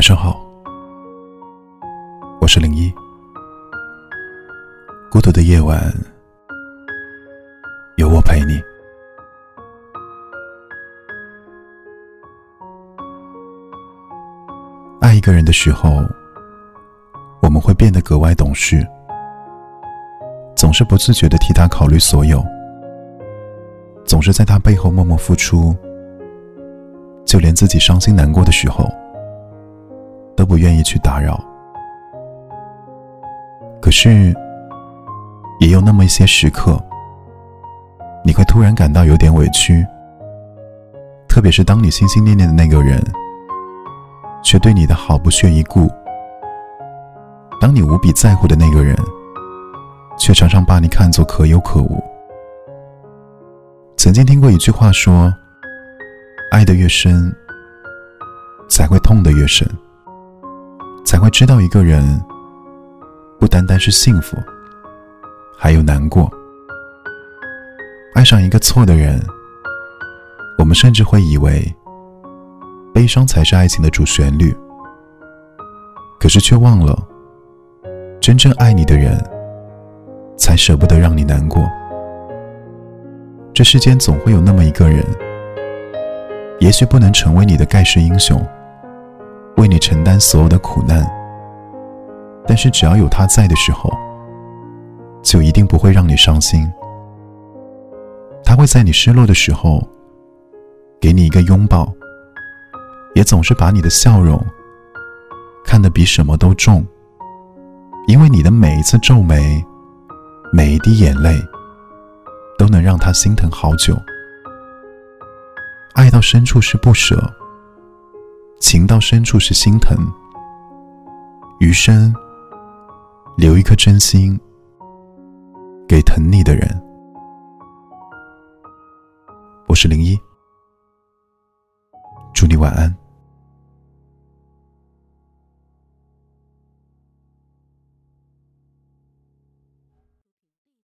晚上好，我是零一。孤独的夜晚，有我陪你。爱一个人的时候，我们会变得格外懂事，总是不自觉的替他考虑所有，总是在他背后默默付出，就连自己伤心难过的时候。不愿意去打扰，可是，也有那么一些时刻，你会突然感到有点委屈。特别是当你心心念念的那个人，却对你的好不屑一顾；当你无比在乎的那个人，却常常把你看作可有可无。曾经听过一句话说：“爱的越深，才会痛的越深。”才会知道一个人不单单是幸福，还有难过。爱上一个错的人，我们甚至会以为悲伤才是爱情的主旋律，可是却忘了，真正爱你的人才舍不得让你难过。这世间总会有那么一个人，也许不能成为你的盖世英雄。为你承担所有的苦难，但是只要有他在的时候，就一定不会让你伤心。他会在你失落的时候，给你一个拥抱，也总是把你的笑容看得比什么都重，因为你的每一次皱眉，每一滴眼泪，都能让他心疼好久。爱到深处是不舍。情到深处是心疼，余生留一颗真心给疼你的人。我是零一，祝你晚安。